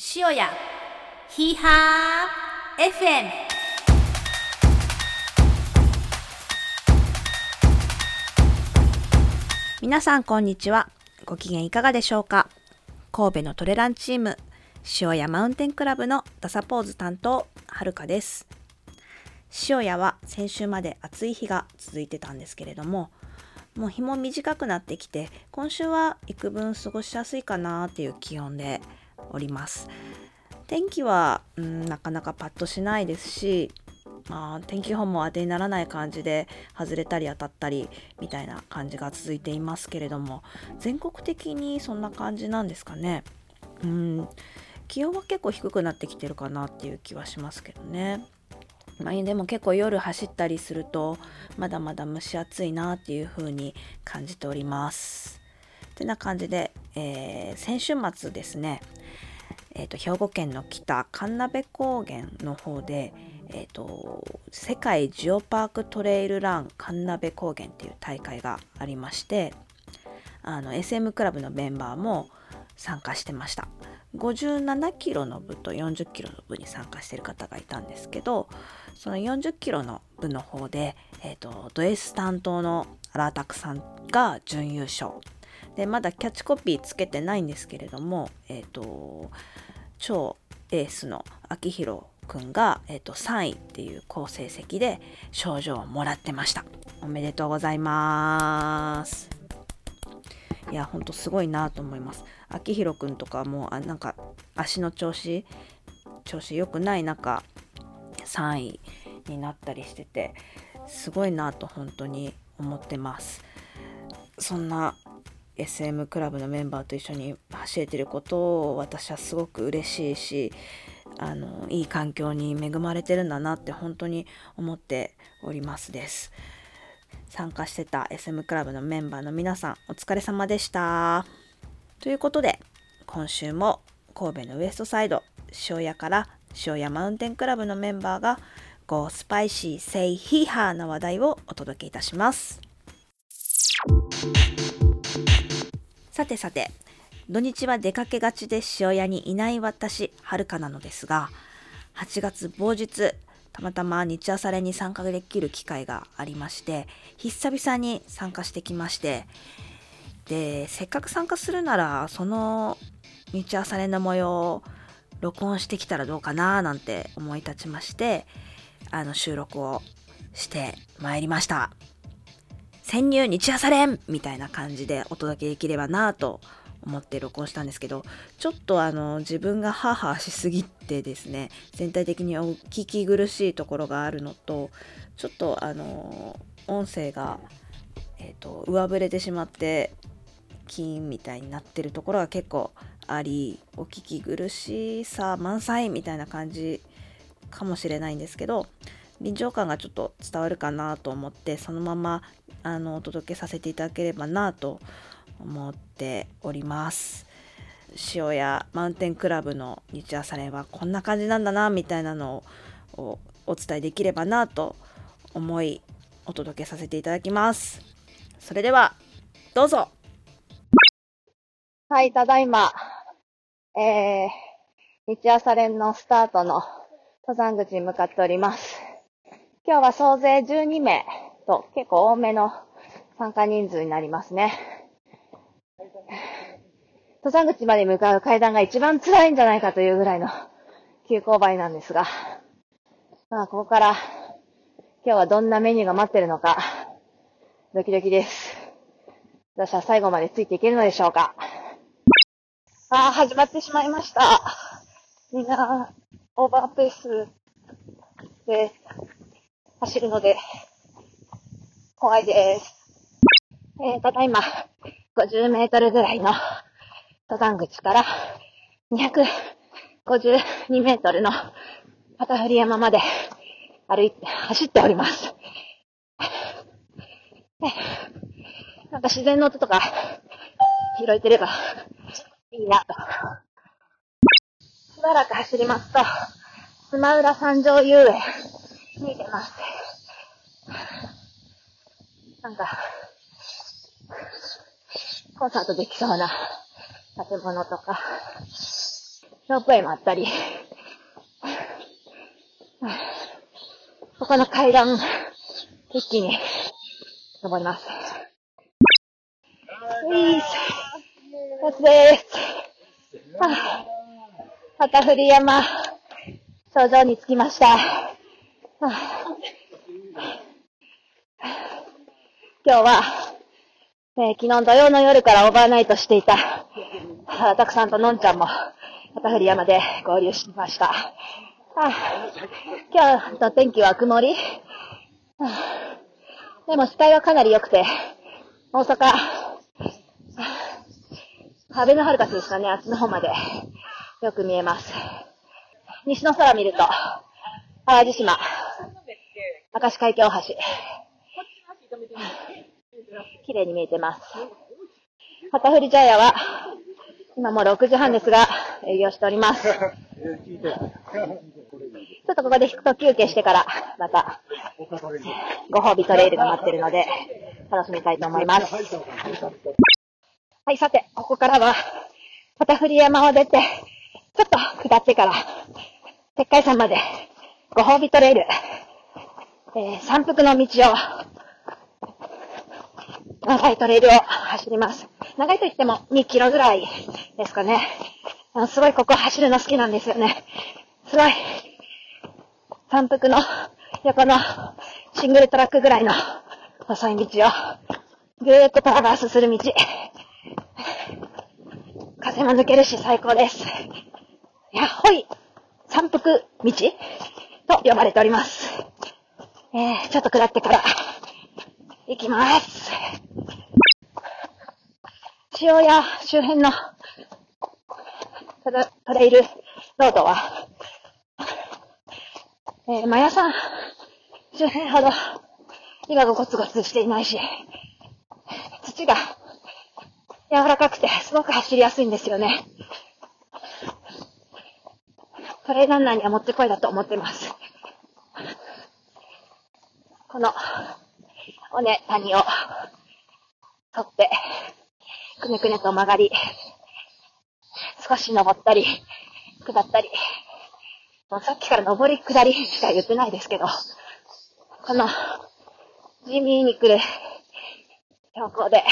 塩屋ヒーハー FM 皆さんこんにちは。ご機嫌いかがでしょうか？神戸のトレランチーム塩屋マウンテンクラブのダサポーズ担当はるかです。塩屋は先週まで暑い日が続いてたんですけれどももう日も短くなってきて今週は幾分過ごしやすいかなっていう気温でおります。天気は、うん、なかなかパッとしないですしまあ、天気予報も当てにならない感じで外れたり当たったりみたいな感じが続いていますけれども全国的にそんな感じなんですかね。うん。気温は結構低くなってきてるかなっていう気はしますけどね。まあ、でも結構夜走ったりするとまだまだ蒸し暑いなっていう風に感じております。てな感じで、えー、先週末ですねえーと、兵庫県の北神鍋高原の方で、えーと、世界ジオパークトレイルラン神鍋高原っていう大会がありましてあの SM クラブのメンバーも参加してました。57キロの部と40キロの部に参加してる方がいたんですけどその40キロの部の方で、えーと、ド S 担当のアラタクさんが準優勝でまだキャッチコピーつけてないんですけれどもえ、ー、と超エースの秋広くんが、えーと、3位っていう好成績で賞状をもらってました。おめでとうございます。いやほんとすごいなと思います。秋広くんとかもあなんか足の調子調子良くない中3位になったりしててすごいなと本当に思ってます。そんな SM クラブのメンバーと一緒に走れてることを私はすごく嬉しいしあのいい環境に恵まれてるんだなって本当に思っておりますです。参加してた SM クラブのメンバーの皆さんお疲れ様でした。ということで今週も神戸のウエストサイド塩屋から塩屋マウンテンクラブのメンバーが Go Spicy Say Hee h な話題をお届けいたします。さてさて、土日は出かけがちで塩屋にいない私、はるかなのですが、8月某日、たまたま日朝練に参加できる機会がありまして、久々に参加してきまして、で、せっかく参加するなら、その日朝練の模様を録音してきたらどうかななんて思い立ちまして、あの収録をしてまいりました。潜入日朝練みたいな感じでお届けできればなと思って録音したんですけどちょっとあの自分がハーハーしすぎてですね全体的にお聞き苦しいところがあるのとちょっとあの音声が、えーと、上振れてしまってキーンみたいになってるところが結構ありお聞き苦しさ満載みたいな感じかもしれないんですけど臨場感がちょっと伝わるかなと思ってそのままあのお届けさせていただければなと思っております。塩屋マウンテンクラブの日朝練はこんな感じなんだなみたいなのをお伝えできればなと思いお届けさせていただきます。それではどうぞはい、ただいま、えー、日朝練のスタートの登山口に向かっております。今日は総勢12名と結構多めの参加人数になりますね。登山口まで向かう階段が一番辛いんじゃないかというぐらいの急勾配なんですが、まあ、ここから今日はどんなメニューが待ってるのか、ドキドキです。私は最後までついていけるのでしょうか。ああ、始まってしまいました。みんな、オーバーペースで走るので、怖いです。えー、ただいま、50メートルぐらいの登山口から252メートルの旗振山まで歩いて、走っております。なんか自然の音とか拾えてればいいなと。しばらく走りますと、スマウラ山上遊園見えてます。なんか、コンサートできそうな建物とか、ロープウェイもあったり、ここの階段、一気に登ります。ういーす。やつでーす。はあ、旗振山、頂上に着きました。はあ今日は、えー昨日土曜の夜からオーバーナイトしていた、たくさんとのんちゃんも、旗振山で合流しました。あ今日の天気は曇り。でも視界はかなり良くて、大阪、アベノハルカスですかね、あっちの方までよく見えます。西の空見ると、淡路島、明石海峡大橋、綺麗に見えてます。旗振り茶屋は、今もう6時半ですが、営業しております。ちょっとここで一休憩してから、また、ご褒美トレイルが待ってるので、楽しみたいと思います。はい、さて、ここからは、旗振り山を出て、ちょっと下ってから、鉄海山まで、ご褒美トレイル、えー、山腹の道を、長いトレイルを走ります。長いと言っても2キロぐらいですかね。あのすごいここ走るの好きなんですよね。すごい、山腹の横のシングルトラックぐらいの細い道をぐーっとトラバースする道。風も抜けるし最高です。やっほい山腹道と呼ばれております。えー、ちょっと下ってから行きます。塩屋周辺のトレトレイルロードは、えー、マヤさん周辺ほど岩がゴツゴツしていないし、土が柔らかくてすごく走りやすいんですよね。トレイランナーにはもってこいだと思ってます。この、尾根谷を、取って、くねくねと曲がり、少し登ったり、下ったり、もうさっきから登り下りしか言ってないですけど、この、地味に来る標高で、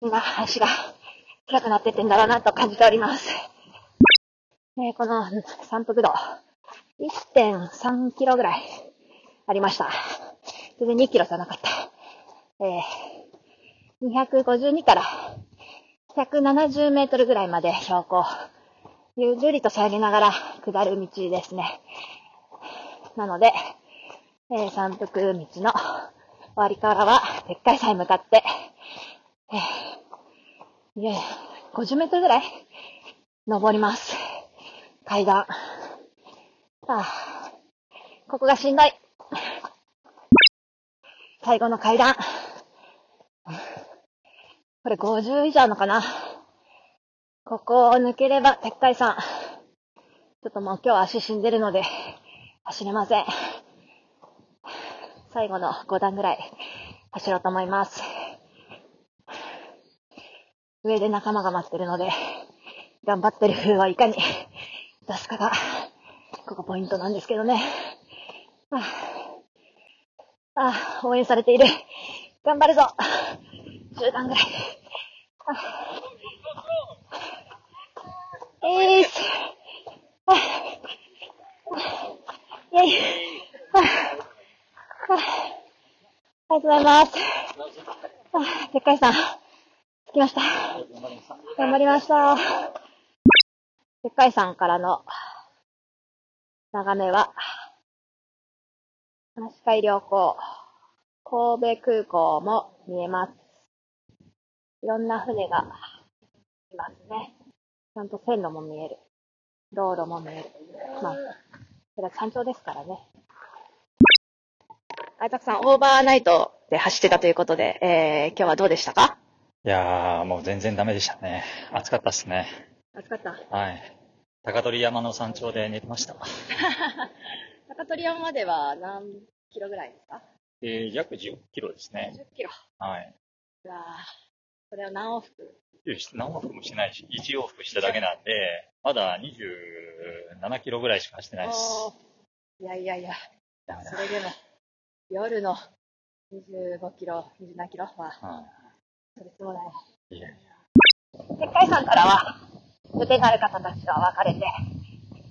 みんな足が暗くなってってんだろうなと感じております。えーこの山腹道、1.3キロぐらいありました。全然2キロじゃなかった。えー、252から170メートルぐらいまで標高、ゆるりと下げながら下る道ですね。なので、えー、山腹道の終わりからは、でっかい山へ向かって、えー、いえ、50メートルぐらい登ります。階段。ああ、ここがしんどい。最後の階段。これ50以上あるのかな？ここを抜ければ、鉄海山。ちょっともう今日足死んでるので、走れません。最後の5段ぐらい走ろうと思います。上で仲間が待ってるので、頑張ってる風はいかに出すかが、ここポイントなんですけどね。ああ、ああ応援されている。頑張るぞ。10段ぐらい。あえーす。ああイェイ。ああありがとうございます。あでっかいさん。着きました。頑張りました。でっかい山からの眺めは、足海良港、神戸空港も見えます。いろんな船がいますね。ちゃんと線路も見える。道路も見える。まあ、それは山頂ですからね。あいたくさん、オーバーナイトで走ってたということで、えー、今日はどうでしたか？いやー、もう全然ダメでしたね。暑かったっすね。暑かった？はい。高取山の山頂で寝てました。高取山までは何キロぐらいですか？えー、約10キロですね。10キロ。はい。うわぁ、これは何往復？何往復もしてないし、1往復しただけなんで、まだ27キロぐらいしか走ってないです。いやいやいや、それでも、夜の25キロ、27キロは、それつもない。うん。いやいや。石灰山からは、予定がある方たちが分かれて、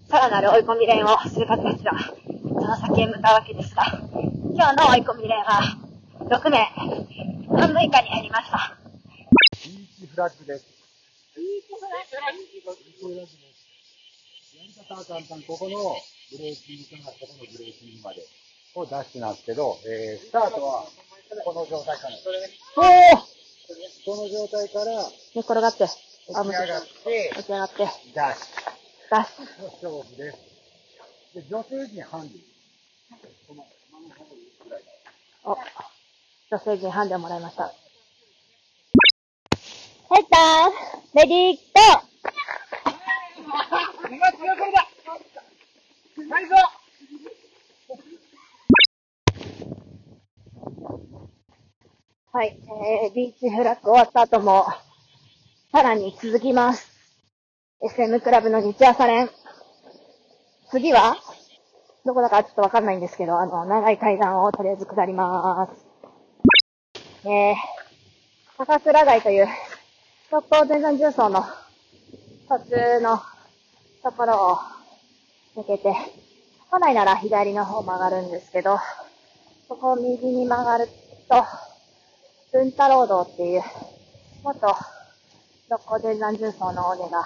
さらなる追い込み練をする方たちが、その先へ向かうわけですが、今日の追い込み練は、6名、半分以下に減りました。フラッグです。ビーチフラッグビーチフラッグです。やり方は簡単。ここのブレーキングからここのブレーキングまでを出してなんですけど、えー、スタートはこの状態から。おーこの状態から寝転がって、起き上がって、起き上がって、ダッシダッシュ。ュの勝負です。で、女性陣ハンディ。このマンホールぐらい。お、女性陣ハンディをもらいました。ヘッダーレディー、ゴーはい、えー、ビーチフラッグ終わった後も、さらに続きます。SM クラブの日朝練。次は？どこだかちょっとわかんないんですけど、あの、長い階段をとりあえず下ります。えー、高倉台という、特攻全山重曹の途中のところを抜けて、本来なら左の方曲がるんですけど、そこを右に曲がると、文太郎道っていう、元、六甲全山重曹の尾根が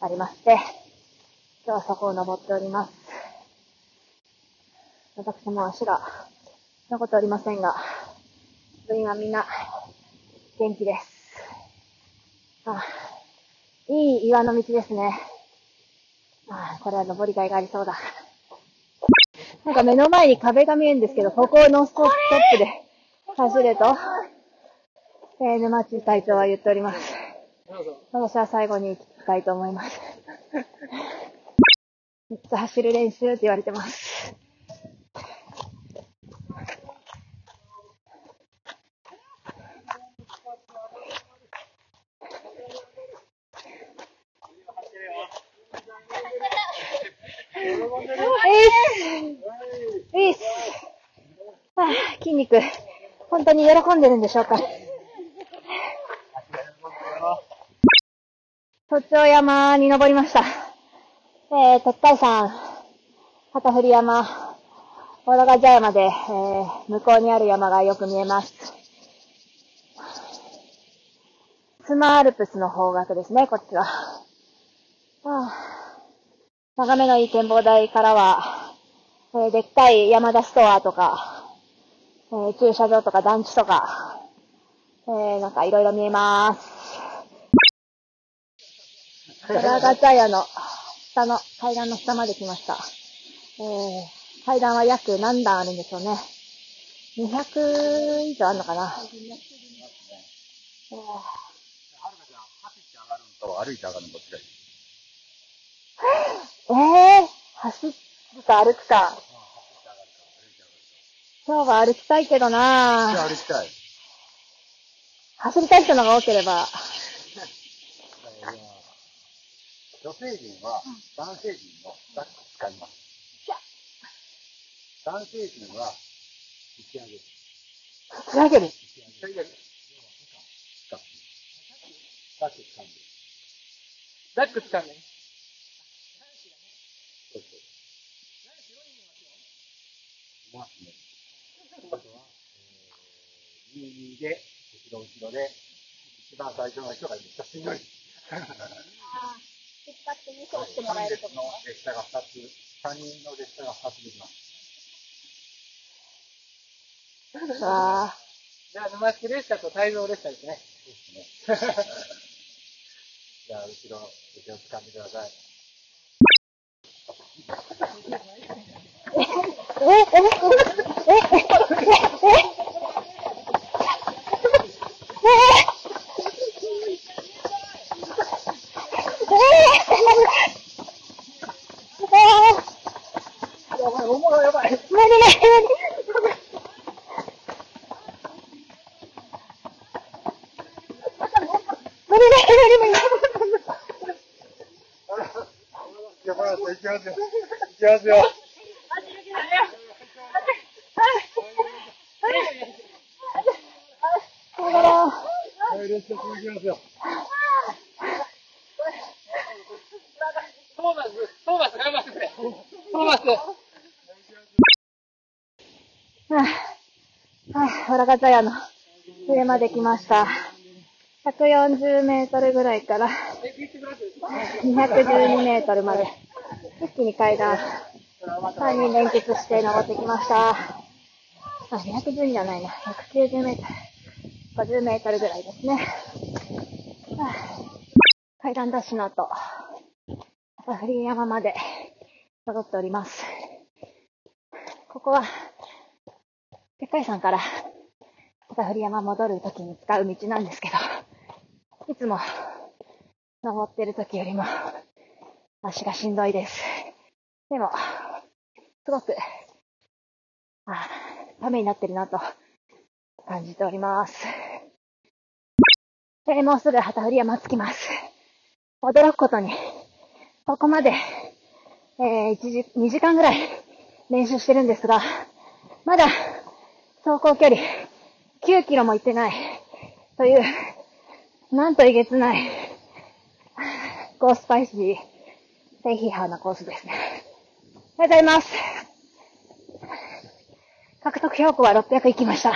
ありまして、今日はそこを登っております。私も足が残っておりませんが、部員はみんな元気です。あいい岩の道ですね。あこれは登りがいがありそうだ。なんか目の前に壁が見えるんですけど、ここをノンストップで走ると、えー、沼地隊長は言っております。私は最後に行きたいと思います。めっちゃ走る練習って言われてます。えいっす。ああ筋肉、本当に喜んでるんでしょうか。都庁山に登りました。えー、鉄海山、旗振山、小田ヶ茶山で、えー、向こうにある山がよく見えます。スマアルプスの方角ですね、こっちは。はあ、眺めのいい展望台からは、えー、でっかい山田ストアとか、えー、駐車場とか団地とか、えー、なんかいろいろ見えます。小田ヶ茶屋の下の、階段の下まで来ました。えー、階段は約何段あるんでしょうね。200以上あるのかな。えーはるかちゃん、走って上がるのと歩いて上がるのどっちがいい？えー、走るか歩くか。今日は歩きたいけどなじゃあ歩きたい。走りたい人のが多ければ。えー女性陣は男性陣のバック使います。男性陣は打ち上げる。仕上げる？打ち上げる。バック。バック掴んで。バック使うね。そうそう。いますね。あとは、えー、22で、後ろ後ろで、一番最初の人がいる。写真より。引っ張って2走してもらえると列の列車が2つ、3人の列車が2つできます。ああ。じゃあ、沼敷列車と泰造列車ですね。ですね。じゃあ、後ろ、後ろ掴んでください。え、え、え、え、え、やばい、おもろやばい。無理無理無理やばい、行きますよ。行きますよ。はい、列車続きますよ。トーマス、トーマス頑張ってくれ。トーマス。はい、オラガザヤの上まで来ました。140メートルぐらいから212メートルまで一気に階段3人連結して登ってきました。あ、212じゃないな。190メートル。50メートルぐらいですね。階段ダッシュの後、朝振山まで戻っております。ここは、でっかい山から、朝振山戻るときに使う道なんですけど、いつも、登ってるときよりも、足がしんどいです。でも、すごく、あためになってるなと、感じております。えーもうすぐ旗振り山着きます。驚くことに、ここまで、えー、1時、2時間ぐらい 練習してるんですが、まだ、走行距離、9キロも行ってない、という、なんとえげつない、ゴースパイシー、低批判なコースですね。おはようございます。獲得標高は600行きました。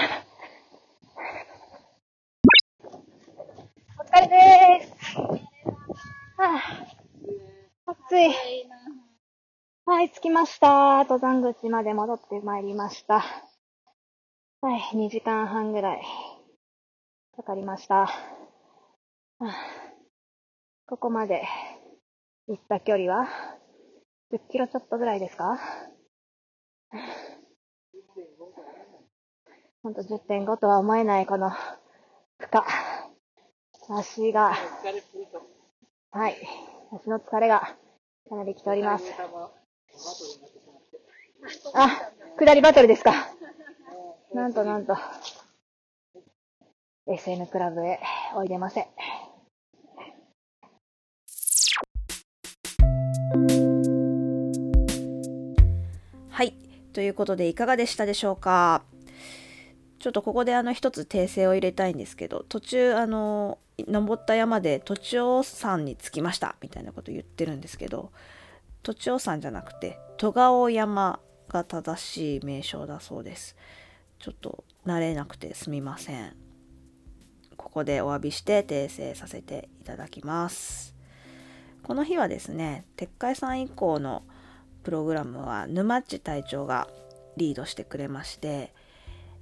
お疲れでーす。はあ、暑い。はい、着きました。登山口まで戻ってまいりました。はい、2時間半ぐらいかかりました。はあここまで行った距離は？10キロちょっとぐらいですか？ほんと10.5とは思えないこの負荷。足が、はい、足の疲れがかなり来ております。あ、下りバトルですか。なんとなんと、SM クラブへおいでません。ということで、いかがでしたでしょうか？ちょっとここであの一つ訂正を入れたいんですけど、途中あの、登った山で栃尾山に着きましたみたいなこと言ってるんですけど、栃尾山じゃなくて、戸川山が正しい名称だそうです。ちょっと慣れなくてすみません。ここでお詫びして訂正させていただきます。この日はですね、撤回さん以降のプログラムは沼っち隊長がリードしてくれまして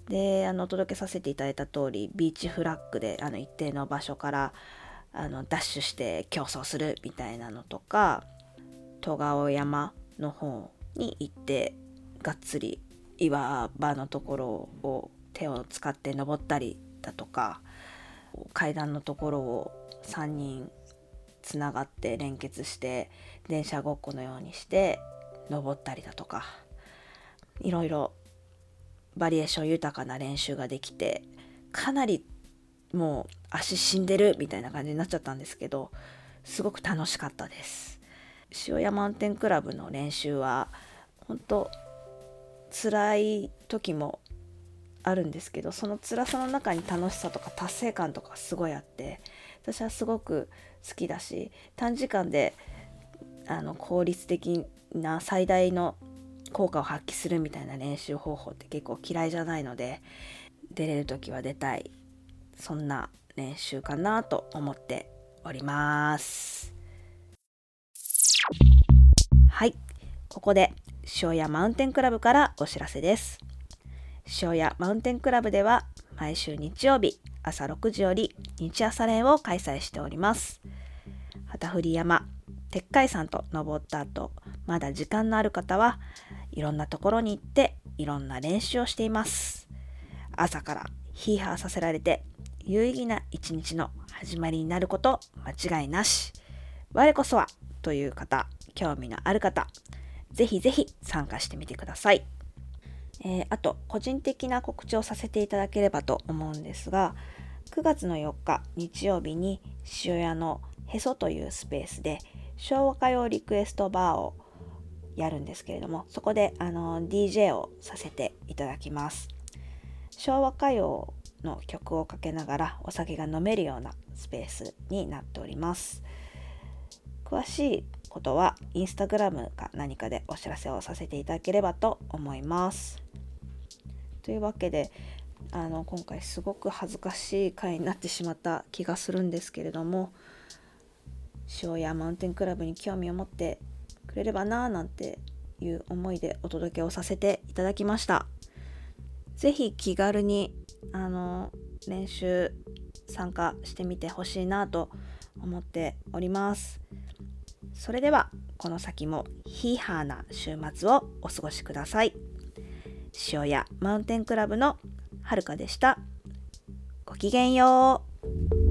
であのお届けさせていただいた通りビーチフラッグであの一定の場所からあのダッシュして競争するみたいなのとか戸川山の方に行ってがっつり岩場のところを手を使って登ったりだとか階段のところを3人つながって連結して電車ごっこのようにして登ったりだとかいろいろバリエーション豊かな練習ができてかなりもう足死んでるみたいな感じになっちゃったんですけどすごく楽しかったです。塩屋マウンテンクラブの練習は本当辛い時もあるんですけどその辛さの中に楽しさとか達成感とかすごいあって私はすごく好きだし短時間であの効率的な最大の効果を発揮するみたいな練習方法って結構嫌いじゃないので出れる時は出たいそんな練習かなと思っております。はい。ここで塩屋マウンテンクラブからお知らせです。塩屋マウンテンクラブでは毎週日曜日朝6時より日朝練を開催しております。旗振山鉄海山と登った後まだ時間のある方はいろんなところに行っていろんな練習をしています。朝からヒーハーさせられて有意義な一日の始まりになること間違いなし。我こそはという方興味のある方ぜひぜひ参加してみてください。えーあと個人的な告知をさせていただければと思うんですが9月の4日日曜日に塩屋のへそというスペースで昭和歌謡リクエストバーをやるんですけれどもそこであの DJ をさせていただきます。昭和歌謡の曲をかけながらお酒が飲めるようなスペースになっております。詳しいことはインスタグラムか何かでお知らせをさせていただければと思います。というわけであの今回すごく恥ずかしい回になってしまった気がするんですけれども塩屋マウンテンクラブに興味を持ってくれればなぁなんていう思いでお届けをさせていただきました。是非気軽にあの練習参加してみてほしいなと思っております。それではこの先もヒーハーな週末をお過ごしください。塩屋マウンテンクラブのはるかでした。ごきげんよう。